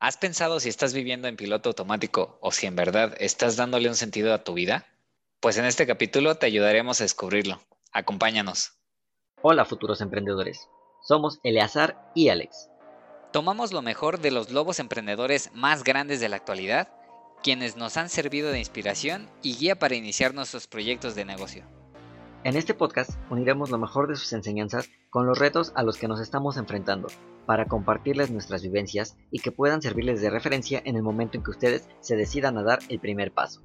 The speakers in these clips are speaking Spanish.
¿Has pensado si estás viviendo en piloto automático o si en verdad estás dándole un sentido a tu vida? Pues en este capítulo te ayudaremos a descubrirlo. Acompáñanos. Hola futuros emprendedores. Somos Eleazar y Alex. Tomamos lo mejor de los lobos emprendedores más grandes de la actualidad, quienes nos han servido de inspiración y guía para iniciar nuestros proyectos de negocio. En este podcast uniremos lo mejor de sus enseñanzas con los retos a los que nos estamos enfrentando para compartirles nuestras vivencias y que puedan servirles de referencia en el momento en que ustedes se decidan a dar el primer paso.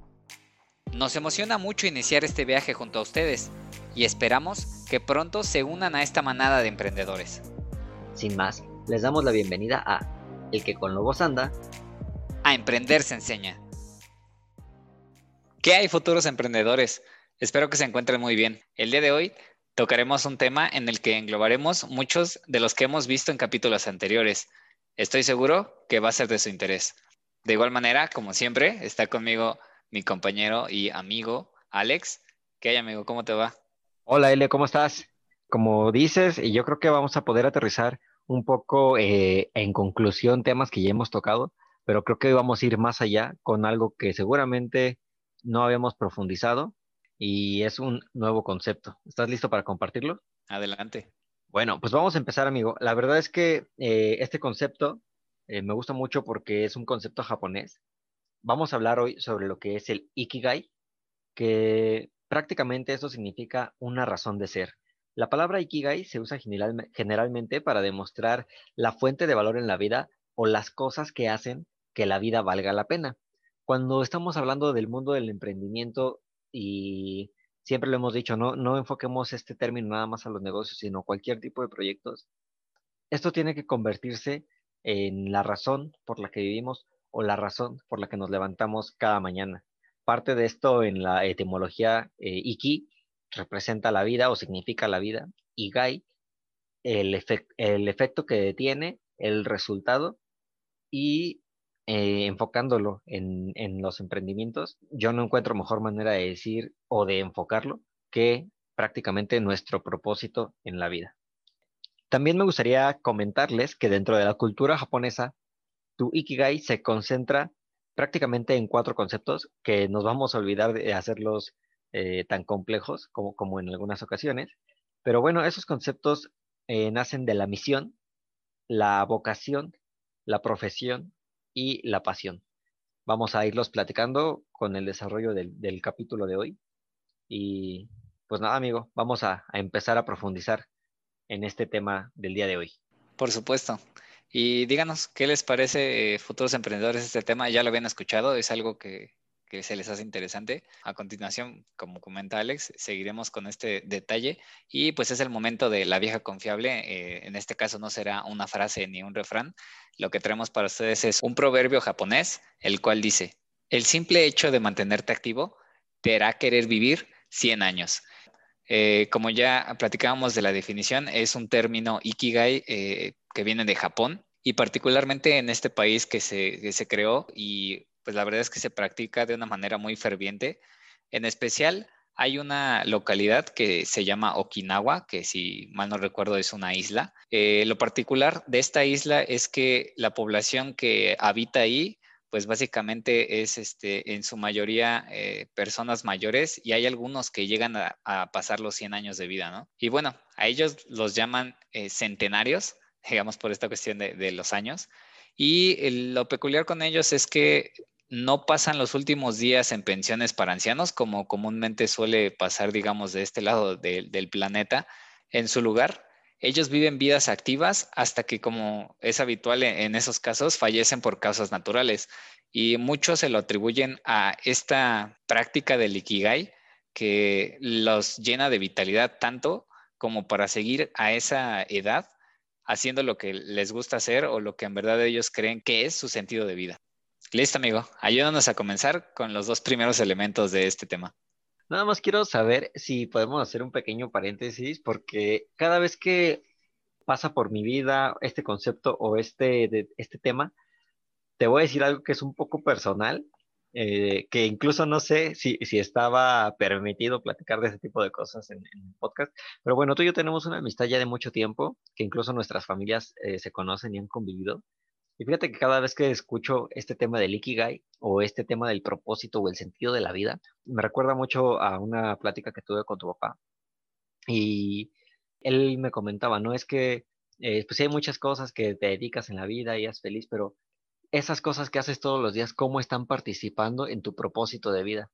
Nos emociona mucho iniciar este viaje junto a ustedes y esperamos que pronto se unan a esta manada de emprendedores. Sin más, les damos la bienvenida a El que con lobos anda. A emprender se enseña. ¿Qué hay futuros emprendedores? Espero que se encuentren muy bien. El día de hoy tocaremos un tema en el que englobaremos muchos de los que hemos visto en capítulos anteriores. Estoy seguro que va a ser de su interés. De igual manera, como siempre, está conmigo mi compañero y amigo Alex. ¿Qué hay, amigo? ¿Cómo te va? Hola, Ele, ¿cómo estás? Como dices, y yo creo que vamos a poder aterrizar un poco eh, en conclusión temas que ya hemos tocado, pero creo que hoy vamos a ir más allá con algo que seguramente no habíamos profundizado y es un nuevo concepto. ¿Estás listo para compartirlo? Adelante. Bueno, pues vamos a empezar, amigo. La verdad es que eh, este concepto eh, me gusta mucho porque es un concepto japonés. Vamos a hablar hoy sobre lo que es el Ikigai, que prácticamente eso significa una razón de ser. La palabra Ikigai se usa generalmente para demostrar la fuente de valor en la vida o las cosas que hacen que la vida valga la pena. Cuando estamos hablando del mundo del emprendimiento, y siempre lo hemos dicho, no, no enfoquemos este término nada más a los negocios, sino cualquier tipo de proyectos. Esto tiene que convertirse en la razón por la que vivimos o la razón por la que nos levantamos cada mañana. Parte de esto en la etimología eh, Iki representa la vida o significa la vida, y Gai el, el efecto que tiene, el resultado y eh, enfocándolo en, en, los emprendimientos, yo no encuentro mejor manera de decir o de enfocarlo que prácticamente nuestro propósito en la vida. También me gustaría comentarles que dentro de la cultura japonesa, tu Ikigai se concentra prácticamente en cuatro conceptos que nos vamos a olvidar de hacerlos eh, tan complejos como, como en algunas ocasiones. Pero bueno, esos conceptos eh, nacen de la misión, la vocación, la profesión y la pasión. Vamos a irlos platicando con el desarrollo del, capítulo de hoy. Y pues nada, amigo, vamos a, empezar a profundizar en este tema del día de hoy. Por supuesto. Y díganos, ¿qué les parece, eh, futuros emprendedores, este tema? ¿Ya lo habían escuchado? ¿Es algo que, que se les hace interesante. A continuación, como comenta Alex, seguiremos con este detalle y pues es el momento de la vieja confiable. Eh, en este caso no será una frase ni un refrán. Lo que traemos para ustedes es un proverbio japonés, el cual dice, el simple hecho de mantenerte activo te hará querer vivir 100 años. Eh, como ya platicábamos de la definición, es un término ikigai eh, que viene de Japón y particularmente en este país que se, que se creó y pues la verdad es que se practica de una manera muy ferviente. En especial, hay una localidad que se llama Okinawa, que si mal no recuerdo es una isla. Eh, lo particular de esta isla es que la población que habita ahí, pues básicamente es este, en su mayoría eh, personas mayores y hay algunos que llegan a, pasar los 100 años de vida, ¿no? Y bueno, a ellos los llaman eh, centenarios, digamos por esta cuestión de, de los años. Y lo peculiar con ellos es que no pasan los últimos días en pensiones para ancianos, como comúnmente suele pasar, digamos, de este lado del planeta. En su lugar, ellos viven vidas activas hasta que, como es habitual en, en esos casos, fallecen por causas naturales. Y muchos se lo atribuyen a esta práctica del Ikigai que los llena de vitalidad tanto como para seguir a esa edad haciendo lo que les gusta hacer o lo que en verdad ellos creen que es su sentido de vida. Listo, amigo. Ayúdanos a comenzar con los dos primeros elementos de este tema. Nada más quiero saber si podemos hacer un pequeño paréntesis, porque cada vez que pasa por mi vida este concepto o este, este tema, te voy a decir algo que es un poco personal, eh, que incluso no sé si, estaba permitido platicar de ese tipo de cosas en, podcast, pero bueno, tú y yo tenemos una amistad ya de mucho tiempo, que incluso nuestras familias eh, se conocen y han convivido. Y fíjate que cada vez que escucho este tema del Ikigai o este tema del propósito o el sentido de la vida, me recuerda mucho a una plática que tuve con tu papá. Y él me comentaba, ¿no? Es que, eh, pues hay muchas cosas que te dedicas en la vida y eres feliz, pero esas cosas que haces todos los días, ¿cómo están participando en tu propósito de vida?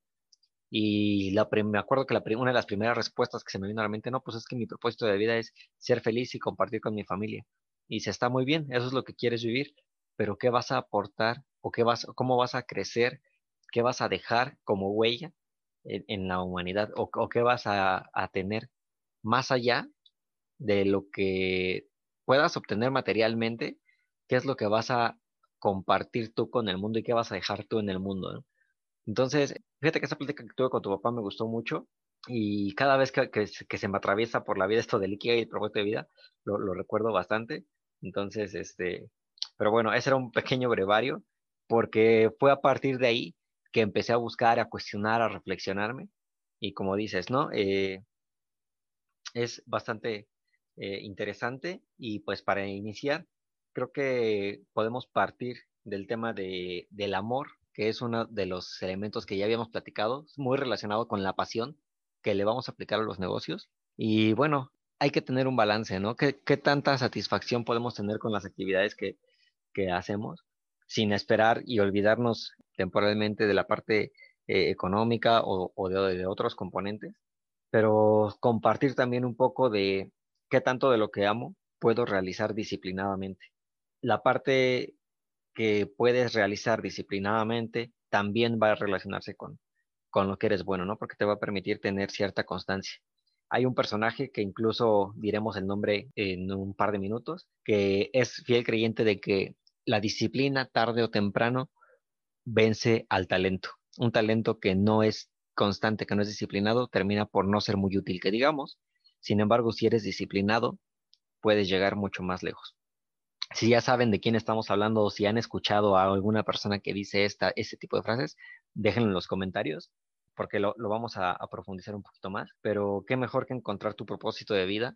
Y la, me acuerdo que la, una de las primeras respuestas que se me vino a la mente, no, pues es que mi propósito de vida es ser feliz y compartir con mi familia. Y se está muy bien, eso es lo que quieres vivir, pero ¿qué vas a aportar o qué vas, cómo vas a crecer? ¿Qué vas a dejar como huella en, la humanidad o, qué vas a, tener más allá de lo que puedas obtener materialmente? ¿Qué es lo que vas a compartir tú con el mundo y qué vas a dejar tú en el mundo? Entonces, fíjate que esa plática que tuve con tu papá me gustó mucho y cada vez que, se me atraviesa por la vida esto del Ikigai y el propósito de vida, lo, recuerdo bastante. Entonces, este, pero bueno, ese era un pequeño brevario porque fue a partir de ahí que empecé a buscar, a cuestionar, a reflexionarme y como dices, ¿no? Eh, es bastante eh, interesante y pues para iniciar, creo que podemos partir del tema de, del amor que es uno de los elementos que ya habíamos platicado, muy relacionado con la pasión que le vamos a aplicar a los negocios. Y bueno, hay que tener un balance, ¿no? ¿Qué, tanta satisfacción podemos tener con las actividades que, hacemos sin esperar y olvidarnos temporalmente de la parte eh, económica o, de, de, otros componentes? Pero compartir también un poco de qué tanto de lo que amo puedo realizar disciplinadamente. La parte que puedes realizar disciplinadamente también va a relacionarse con, con lo que eres bueno, ¿no? Porque te va a permitir tener cierta constancia. Hay un personaje que incluso diremos el nombre en un par de minutos, que es fiel creyente de que la disciplina tarde o temprano vence al talento. Un talento que no es constante, que no es disciplinado, termina por no ser muy útil, que digamos. Sin embargo, si eres disciplinado, puedes llegar mucho más lejos si ya saben de quién estamos hablando o si han escuchado a alguna persona que dice esta, este tipo de frases, déjenlo en los comentarios porque lo, vamos a, profundizar un poquito más. Pero qué mejor que encontrar tu propósito de vida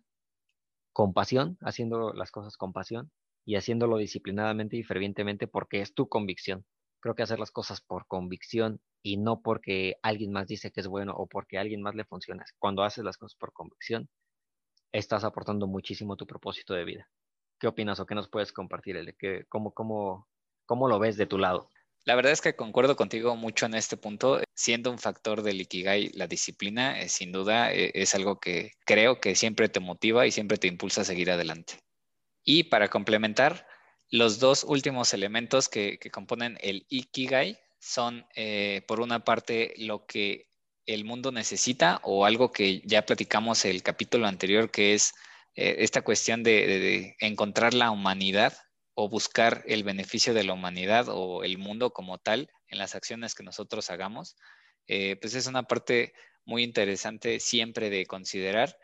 con pasión, haciendo las cosas con pasión y haciéndolo disciplinadamente y fervientemente porque es tu convicción. Creo que hacer las cosas por convicción y no porque alguien más dice que es bueno o porque a alguien más le funciona. Cuando haces las cosas por convicción, estás aportando muchísimo tu propósito de vida. ¿Qué opinas o qué nos puedes compartir, El ¿Qué, cómo, cómo, ¿Cómo lo ves de tu lado? La verdad es que concuerdo contigo mucho en este punto. Siendo un factor del Ikigai, la disciplina, eh, sin duda, eh, es algo que creo que siempre te motiva y siempre te impulsa a seguir adelante. Y para complementar, los dos últimos elementos que, componen el Ikigai son, eh, por una parte, lo que el mundo necesita o algo que ya platicamos el capítulo anterior, que es esta cuestión de, encontrar la humanidad o buscar el beneficio de la humanidad o el mundo como tal en las acciones que nosotros hagamos, eh, pues es una parte muy interesante siempre de considerar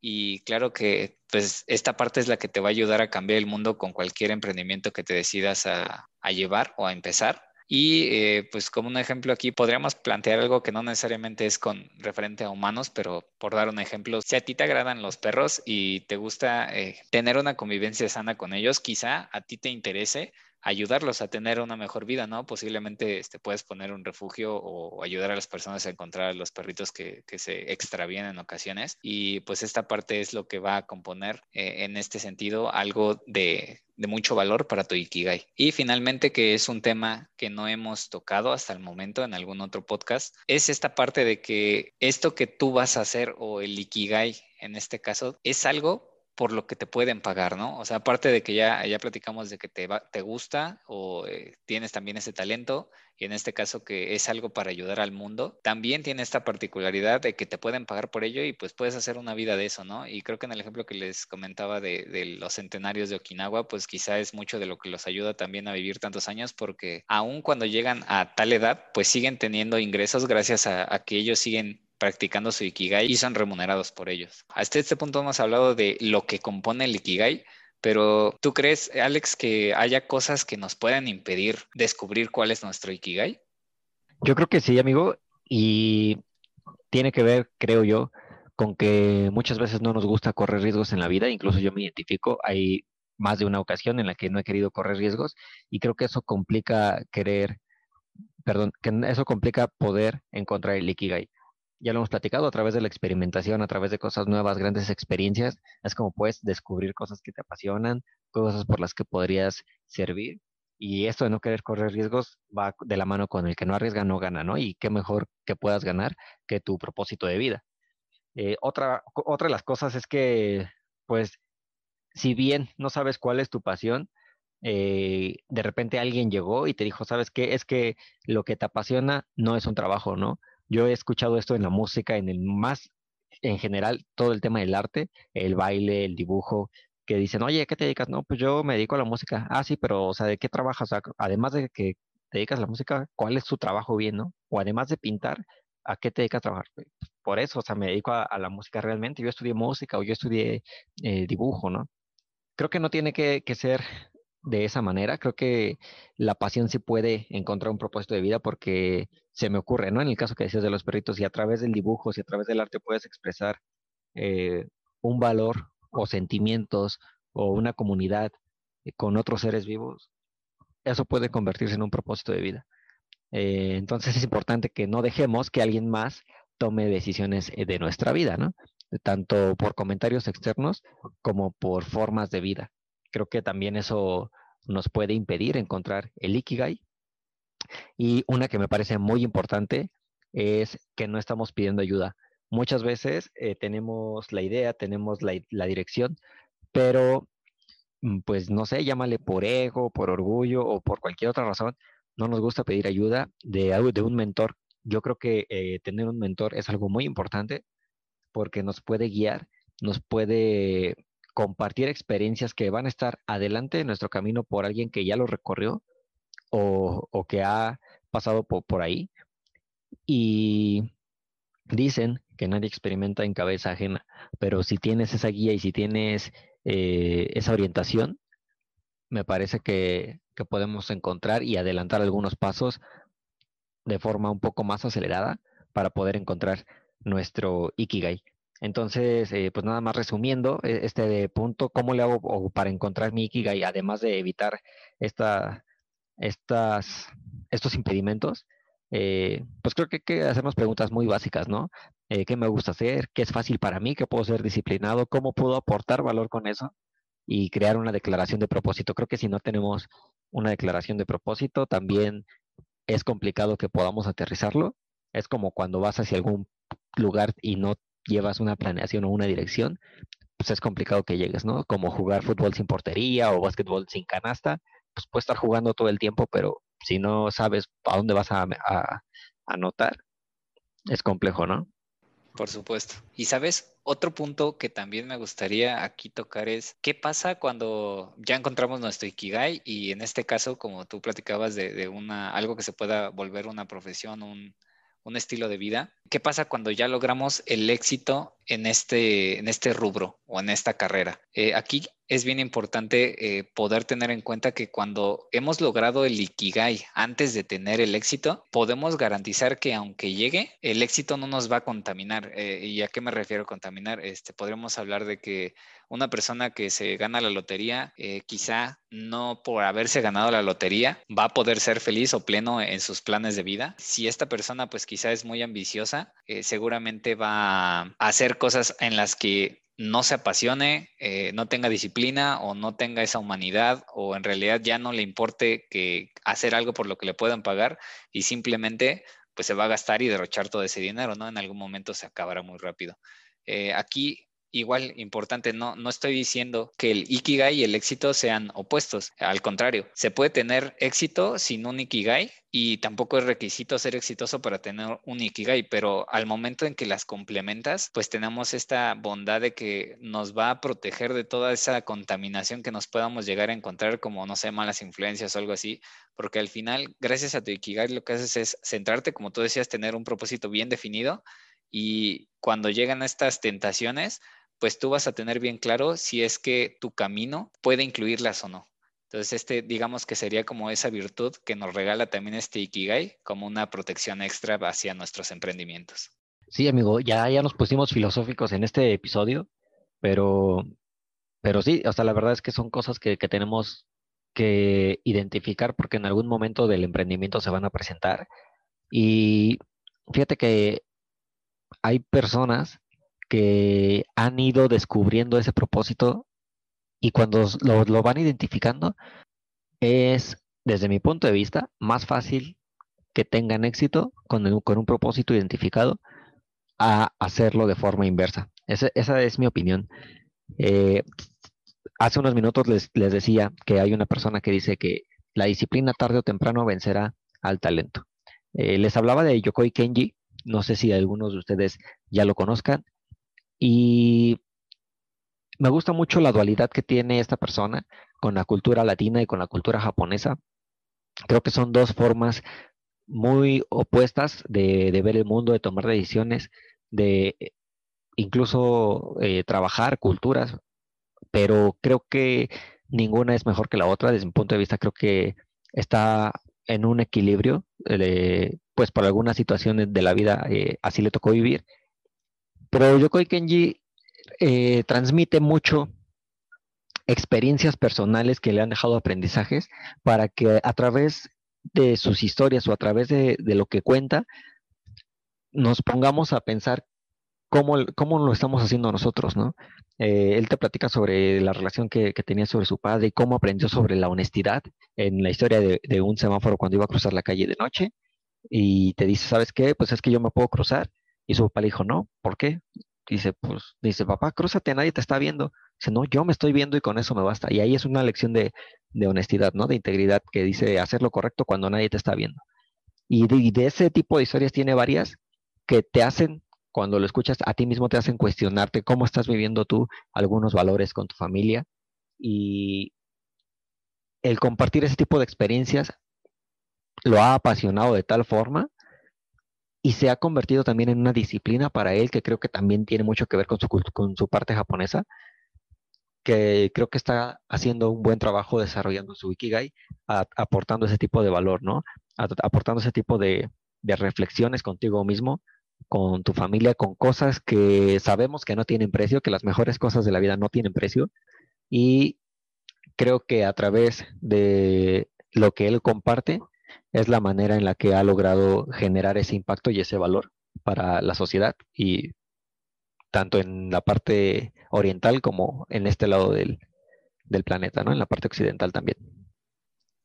y claro que pues esta parte es la que te va a ayudar a cambiar el mundo con cualquier emprendimiento que te decidas a llevar o a empezar. Y eh, pues como un ejemplo aquí podríamos plantear algo que no necesariamente es con referente a humanos, pero por dar un ejemplo, si a ti te agradan los perros y te gusta eh, tener una convivencia sana con ellos, quizá a ti te interese ayudarlos a tener una mejor vida, ¿no? Posiblemente este, puedes poner un refugio o ayudar a las personas a encontrar a los perritos que, se extravían en ocasiones. Y pues esta parte es lo que va a componer eh, en este sentido algo de, de mucho valor para tu Ikigai. Y finalmente, que es un tema que no hemos tocado hasta el momento en algún otro podcast, es esta parte de que esto que tú vas a hacer o el Ikigai en este caso es algo por lo que te pueden pagar, ¿no? O sea, aparte de que ya, ya platicamos de que te, te gusta o eh, tienes también ese talento, y en este caso que es algo para ayudar al mundo, también tiene esta particularidad de que te pueden pagar por ello y pues puedes hacer una vida de eso, ¿no? Y creo que en el ejemplo que les comentaba de, los centenarios de Okinawa, pues quizá es mucho de lo que los ayuda también a vivir tantos años porque aún cuando llegan a tal edad, pues siguen teniendo ingresos gracias a que ellos siguen practicando su Ikigai y son remunerados por ellos. Hasta este punto hemos hablado de lo que compone el Ikigai, pero ¿tú crees, Alex, que haya cosas que nos puedan impedir descubrir cuál es nuestro Ikigai? Yo creo que sí, amigo, y tiene que ver, creo yo, con que muchas veces no nos gusta correr riesgos en la vida, incluso yo me identifico, hay más de una ocasión en la que no he querido correr riesgos y creo que eso complica querer, perdón, que eso complica poder encontrar el Ikigai. Ya lo hemos platicado a través de la experimentación, a través de cosas nuevas, grandes experiencias, es como puedes descubrir cosas que te apasionan, cosas por las que podrías servir. Y esto de no querer correr riesgos va de la mano con el que no arriesga, no gana, ¿no? Y qué mejor que puedas ganar que tu propósito de vida. Eh, otra, otra de las cosas es que, pues, si bien no sabes cuál es tu pasión, eh, de repente alguien llegó y te dijo, ¿sabes qué? Es que lo que te apasiona no es un trabajo, ¿no? Yo he escuchado esto en la música, en el más, en general, todo el tema del arte, el baile, el dibujo, que dicen, oye, ¿qué te dedicas? No, pues yo me dedico a la música. Ah, sí, pero, o sea, ¿de qué trabajas? además de que te dedicas a la música, ¿cuál es tu trabajo bien, no? O además de pintar, ¿a qué te dedicas a trabajar? Por eso, o sea, me dedico a, la música realmente. Yo estudié música o yo estudié eh, dibujo, ¿no? Creo que no tiene que, que ser de esa manera. Creo que la pasión sí puede encontrar un propósito de vida porque se me ocurre, ¿no? En el caso que decías de los perritos, y a través del dibujo, si a través del arte puedes expresar eh, un valor o sentimientos o una comunidad eh, con otros seres vivos, eso puede convertirse en un propósito de vida. Eh, entonces es importante que no dejemos que alguien más tome decisiones de nuestra vida, ¿no? Tanto por comentarios externos como por formas de vida. Creo que también eso nos puede impedir encontrar el Ikigai. Y una que me parece muy importante es que no estamos pidiendo ayuda. Muchas veces eh, tenemos la idea, tenemos la, dirección, pero mm, pues no sé, llámale por ego, por orgullo o por cualquier otra razón, no nos gusta pedir ayuda de, un mentor. Yo creo que eh, tener un mentor es algo muy importante porque nos puede guiar, nos puede compartir experiencias que van a estar adelante de nuestro camino por alguien que ya lo recorrió o, que ha pasado por, ahí. Y dicen que nadie experimenta en cabeza ajena, pero si tienes esa guía y si tienes eh, esa orientación, me parece que, que podemos encontrar y adelantar algunos pasos de forma un poco más acelerada para poder encontrar nuestro Ikigai. Entonces, eh, pues nada más resumiendo e, este punto, ¿cómo le hago para encontrar mi Ikigai, además de evitar esta, estas, estos impedimentos? Eh, pues creo que hay que hacernos preguntas muy básicas, ¿no? Eh, ¿Qué me gusta hacer? ¿Qué es fácil para mí? ¿Qué puedo ser disciplinado? ¿Cómo puedo aportar valor con eso? Y crear una declaración de propósito. Creo que si no tenemos una declaración de propósito, también es complicado que podamos aterrizarlo. Es como cuando vas hacia algún lugar y no llevas una planeación o una dirección, pues es complicado que llegues, ¿no? Como jugar fútbol sin portería o básquetbol sin canasta, pues puedes estar jugando todo el tiempo, pero si no sabes a dónde vas a, anotar, es complejo, ¿no? Por supuesto. Y sabes, otro punto que también me gustaría aquí tocar es, ¿qué pasa cuando ya encontramos nuestro Ikigai? Y en este caso, como tú platicabas de, de una, algo que se pueda volver una profesión, un, un estilo de vida. ¿Qué pasa cuando ya logramos el éxito en este, en este rubro o en esta carrera? Eh, aquí es bien importante eh, poder tener en cuenta que cuando hemos logrado el Ikigai antes de tener el éxito, podemos garantizar que aunque llegue, el éxito no nos va a contaminar. Eh, ¿Y a qué me refiero contaminar? Este, podríamos hablar de que una persona que se gana la lotería, eh, quizá no por haberse ganado la lotería va a poder ser feliz o pleno en sus planes de vida. Si esta persona pues quizá es muy ambiciosa, eh, seguramente va a hacer cosas en las que no se apasione, eh, no tenga disciplina o no tenga esa humanidad o en realidad ya no le importe que hacer algo por lo que le puedan pagar y simplemente pues se va a gastar y derrochar todo ese dinero, ¿no? En algún momento se acabará muy rápido. aquí igual importante, no, no estoy diciendo que el Ikigai y el éxito sean opuestos, al contrario, se puede tener éxito sin un Ikigai y tampoco es requisito ser exitoso para tener un Ikigai, pero al momento en que las complementas, pues tenemos esta bondad de que nos va a proteger de toda esa contaminación que nos podamos llegar a encontrar como, no sé, malas influencias o algo así, porque al final, gracias a tu Ikigai, lo que haces es centrarte, como tú decías, tener un propósito bien definido y cuando llegan estas tentaciones, pues tú vas a tener bien claro si es que tu camino puede incluirlas o no. Entonces, este, digamos que sería como esa virtud que nos regala también este Ikigai como una protección extra hacia nuestros emprendimientos. Sí, amigo, ya, ya nos pusimos filosóficos en este episodio, pero pero sí, o sea, la verdad es que son cosas que, que tenemos que identificar porque en algún momento del emprendimiento se van a presentar. Y fíjate que hay personas que han ido descubriendo ese propósito y cuando lo, van identificando es, desde mi punto de vista, más fácil que tengan éxito con, con un propósito identificado a hacerlo de forma inversa. Esa, esa es mi opinión. Eh, hace unos minutos les, les, decía que hay una persona que dice que la disciplina tarde o temprano vencerá al talento. Eh, les hablaba de Yokoi Kenji, no sé si algunos de ustedes ya lo conozcan, y me gusta mucho la dualidad que tiene esta persona con la cultura latina y con la cultura japonesa. Creo que son dos formas muy opuestas de, ver el mundo, de tomar decisiones, de incluso eh, trabajar culturas, pero creo que ninguna es mejor que la otra. Desde mi punto de vista, creo que está en un equilibrio, eh, pues por algunas situaciones de la vida eh, así le tocó vivir. Pero Yokoi Kenji eh, transmite mucho experiencias personales que le han dejado aprendizajes para que a través de sus historias o a través de, lo que cuenta, nos pongamos a pensar cómo, cómo lo estamos haciendo nosotros, ¿no? Eh, él te platica sobre la relación que, que, tenía sobre su padre y cómo aprendió sobre la honestidad en la historia de, de, un semáforo cuando iba a cruzar la calle de noche. Y te dice, ¿sabes qué? Pues es que yo me puedo cruzar. Y su papá le dijo, no, ¿por qué? Dice, pues, dice, papá, crúzate, nadie te está viendo. Dice, no, yo me estoy viendo y con eso me basta. Y ahí es una lección de, de honestidad, ¿no? De integridad que dice hacer lo correcto cuando nadie te está viendo. Y de, y de ese tipo de historias tiene varias que te hacen cuando lo escuchas a ti mismo te hacen cuestionarte cómo estás viviendo tú algunos valores con tu familia y el compartir ese tipo de experiencias lo ha apasionado de tal forma y se ha convertido también en una disciplina para él que creo que también tiene mucho que ver con su, con su parte japonesa, que creo que está haciendo un buen trabajo desarrollando su Ikigai, a, aportando ese tipo de valor, ¿no? Aportando ese tipo de, de reflexiones contigo mismo con tu familia, con cosas que sabemos que no tienen precio, que las mejores cosas de la vida no tienen precio. Y creo que a través de lo que él comparte es la manera en la que ha logrado generar ese impacto y ese valor para la sociedad y tanto en la parte oriental como en este lado del, del planeta, ¿no? En la parte occidental también.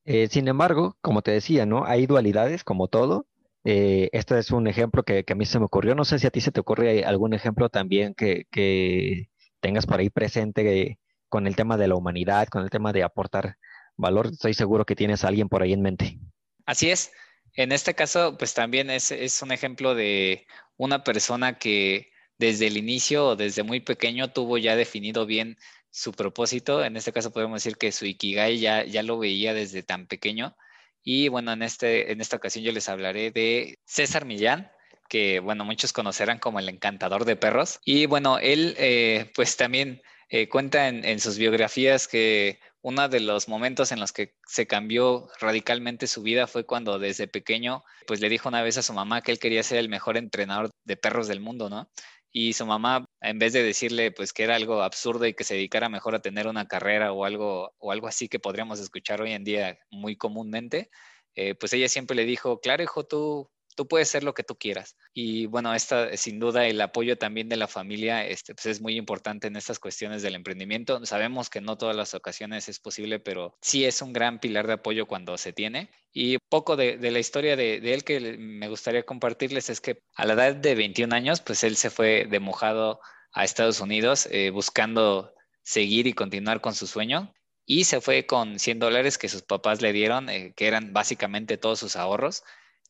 Eh, sin embargo, como te decía, ¿no? Hay dualidades como todo eh, este es un ejemplo que, que, a mí se me ocurrió. No sé si a ti se te ocurre algún ejemplo también que, que tengas por ahí presente con el tema de la humanidad, con el tema de aportar valor. Estoy seguro que tienes a alguien por ahí en mente. Así es. En este caso, pues también es, es un ejemplo de una persona que desde el inicio o desde muy pequeño tuvo ya definido bien su propósito. En este caso podemos decir que su Ikigai ya, ya lo veía desde tan pequeño y bueno, en, este, en esta ocasión yo les hablaré de César Millán, que bueno, muchos conocerán como el encantador de perros. Y bueno, él eh, pues también eh, cuenta en, en, sus biografías que uno de los momentos en los que se cambió radicalmente su vida fue cuando desde pequeño pues le dijo una vez a su mamá que él quería ser el mejor entrenador de perros del mundo, ¿no? y su mamá, en vez de decirle pues que era algo absurdo y que se dedicara mejor a tener una carrera o algo, o algo así que podríamos escuchar hoy en día muy comúnmente, eh, pues ella siempre le dijo, claro hijo, tú tú puedes ser lo que tú quieras. Y bueno, esta sin duda el apoyo también de la familia este, pues es muy importante en estas cuestiones del emprendimiento. Sabemos que no todas las ocasiones es posible, pero sí es un gran pilar de apoyo cuando se tiene. Y poco de, la historia de, de, él que me gustaría compartirles es que a la edad de 21 años, pues él se fue de mojado a Estados Unidos eh, buscando seguir y continuar con su sueño y se fue con 100 dólares que sus papás le dieron, eh, que eran básicamente todos sus ahorros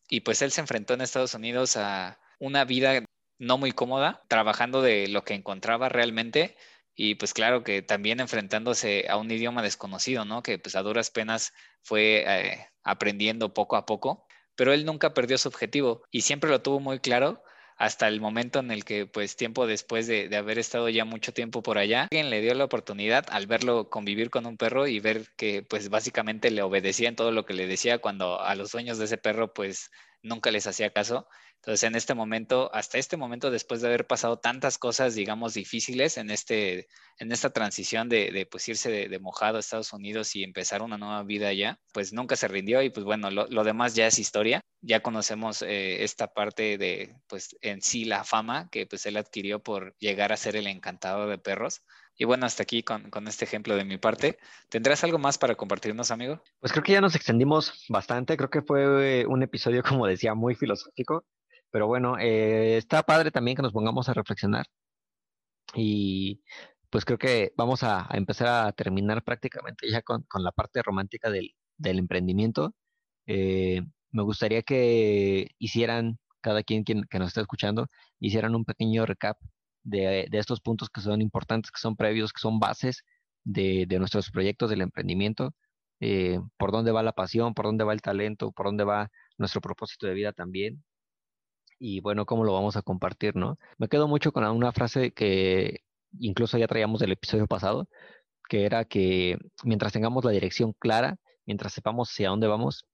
y pues él se enfrentó en Estados Unidos a una vida no muy cómoda, trabajando de lo que encontraba realmente y pues claro que también enfrentándose a un idioma desconocido, ¿no? Que pues a duras penas fue eh, aprendiendo poco a poco, pero él nunca perdió su objetivo y siempre lo tuvo muy claro hasta el momento en el que, pues tiempo después de, de, haber estado ya mucho tiempo por allá, alguien le dio la oportunidad al verlo convivir con un perro y ver que, pues básicamente le obedecía en todo lo que le decía cuando a los dueños de ese perro, pues nunca les hacía caso. Entonces, en este momento, hasta este momento, después de haber pasado tantas cosas, digamos, difíciles en, este, en esta transición de, pues irse de, mojado a Estados Unidos y empezar una nueva vida allá, pues nunca se rindió y pues bueno, lo, demás ya es historia. Ya conocemos eh, esta parte de, pues en sí, la fama que pues él adquirió por llegar a ser el encantador de perros. Y bueno, hasta aquí con, con, este ejemplo de mi parte. ¿Tendrás algo más para compartirnos, amigo? Pues creo que ya nos extendimos bastante. Creo que fue un episodio, como decía, muy filosófico. Pero bueno, eh, está padre también que nos pongamos a reflexionar. Y pues creo que vamos a, empezar a terminar prácticamente ya con, la parte romántica del, emprendimiento. Eh, me gustaría que hicieran, cada quien, que nos está escuchando, hicieran un pequeño recap de, estos puntos que son importantes, que son previos, que son bases de, nuestros proyectos del emprendimiento. Eh, por dónde va la pasión, por dónde va el talento, por dónde va nuestro propósito de vida también y bueno, cómo lo vamos a compartir, ¿no? Me quedo mucho con una frase que incluso ya traíamos del episodio pasado, que era que mientras tengamos la dirección clara, mientras sepamos hacia dónde vamos,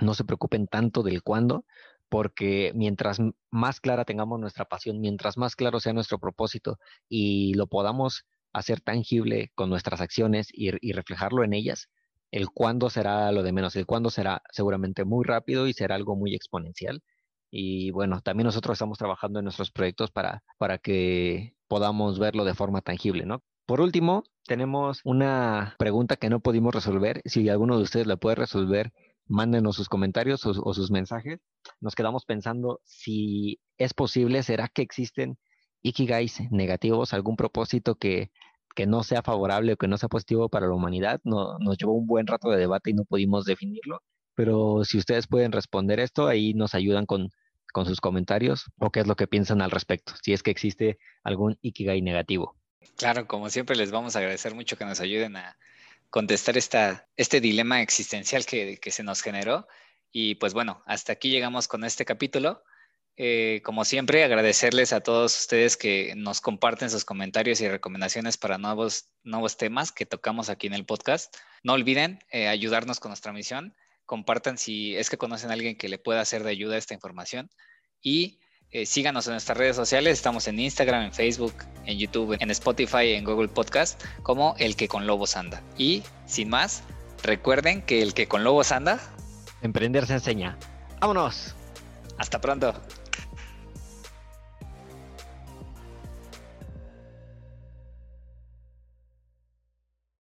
no se preocupen tanto del cuándo, porque mientras más clara tengamos nuestra pasión, mientras más claro sea nuestro propósito y lo podamos hacer tangible con nuestras acciones y, y reflejarlo en ellas, el cuándo será lo de menos, el cuándo será seguramente muy rápido y será algo muy exponencial y bueno, también nosotros estamos trabajando en nuestros proyectos para, para que podamos verlo de forma tangible, ¿no? Por último, tenemos una pregunta que no pudimos resolver. Si alguno de ustedes la puede resolver, mándenos sus comentarios o, sus mensajes. Nos quedamos pensando si es posible, ¿será que existen ikigais negativos, algún propósito que, que no sea favorable o que no sea positivo para la humanidad? No, nos llevó un buen rato de debate y no pudimos definirlo. Pero si ustedes pueden responder esto, ahí nos ayudan con, con sus comentarios o qué es lo que piensan al respecto, si es que existe algún Ikigai negativo. Claro, como siempre les vamos a agradecer mucho que nos ayuden a contestar esta, este dilema existencial que, se nos generó. Y pues bueno, hasta aquí llegamos con este capítulo. Eh, como siempre, agradecerles a todos ustedes que nos comparten sus comentarios y recomendaciones para nuevos, nuevos temas que tocamos aquí en el podcast. No olviden eh, ayudarnos con nuestra misión compartan si es que conocen a alguien que le pueda hacer de ayuda esta información y eh, síganos en nuestras redes sociales, estamos en Instagram, en Facebook, en YouTube, en Spotify, en Google Podcast como El que con lobos anda. Y sin más, recuerden que el que con lobos anda... Emprender se enseña. ¡Vámonos! Hasta pronto.